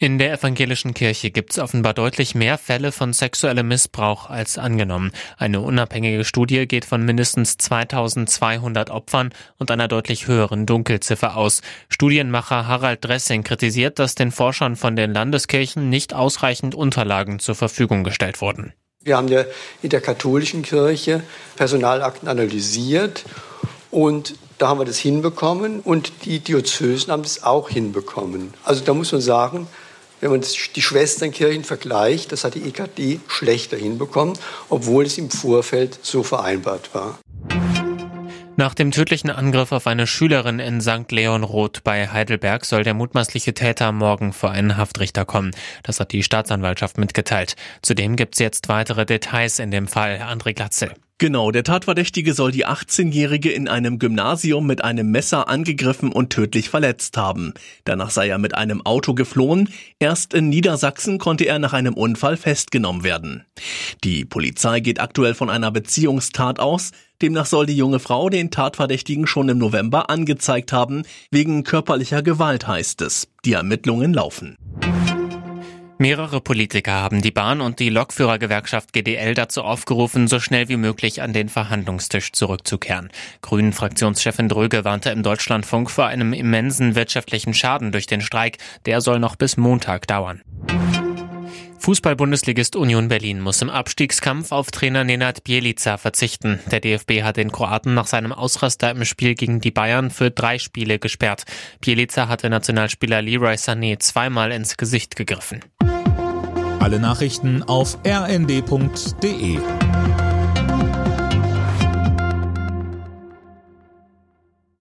In der evangelischen Kirche gibt es offenbar deutlich mehr Fälle von sexuellem Missbrauch als angenommen. Eine unabhängige Studie geht von mindestens 2200 Opfern und einer deutlich höheren Dunkelziffer aus. Studienmacher Harald Dressing kritisiert, dass den Forschern von den Landeskirchen nicht ausreichend Unterlagen zur Verfügung gestellt wurden. Wir haben ja in der katholischen Kirche Personalakten analysiert und da haben wir das hinbekommen und die Diözesen haben das auch hinbekommen. Also da muss man sagen, wenn man die Schwesternkirchen vergleicht, das hat die EKD schlechter hinbekommen, obwohl es im Vorfeld so vereinbart war. Nach dem tödlichen Angriff auf eine Schülerin in St. Leonroth bei Heidelberg soll der mutmaßliche Täter morgen vor einen Haftrichter kommen. Das hat die Staatsanwaltschaft mitgeteilt. Zudem gibt es jetzt weitere Details in dem Fall. André Glatzel. Genau, der Tatverdächtige soll die 18-Jährige in einem Gymnasium mit einem Messer angegriffen und tödlich verletzt haben. Danach sei er mit einem Auto geflohen. Erst in Niedersachsen konnte er nach einem Unfall festgenommen werden. Die Polizei geht aktuell von einer Beziehungstat aus. Demnach soll die junge Frau den Tatverdächtigen schon im November angezeigt haben. Wegen körperlicher Gewalt heißt es. Die Ermittlungen laufen. Mehrere Politiker haben die Bahn- und die Lokführergewerkschaft GDL dazu aufgerufen, so schnell wie möglich an den Verhandlungstisch zurückzukehren. Grünen-Fraktionschefin Dröge warnte im Deutschlandfunk vor einem immensen wirtschaftlichen Schaden durch den Streik. Der soll noch bis Montag dauern. Fußball-Bundesligist Union Berlin muss im Abstiegskampf auf Trainer Nenad Bielica verzichten. Der DFB hat den Kroaten nach seinem Ausraster im Spiel gegen die Bayern für drei Spiele gesperrt. Bielica hatte Nationalspieler Leroy Sané zweimal ins Gesicht gegriffen. Alle Nachrichten auf rnd.de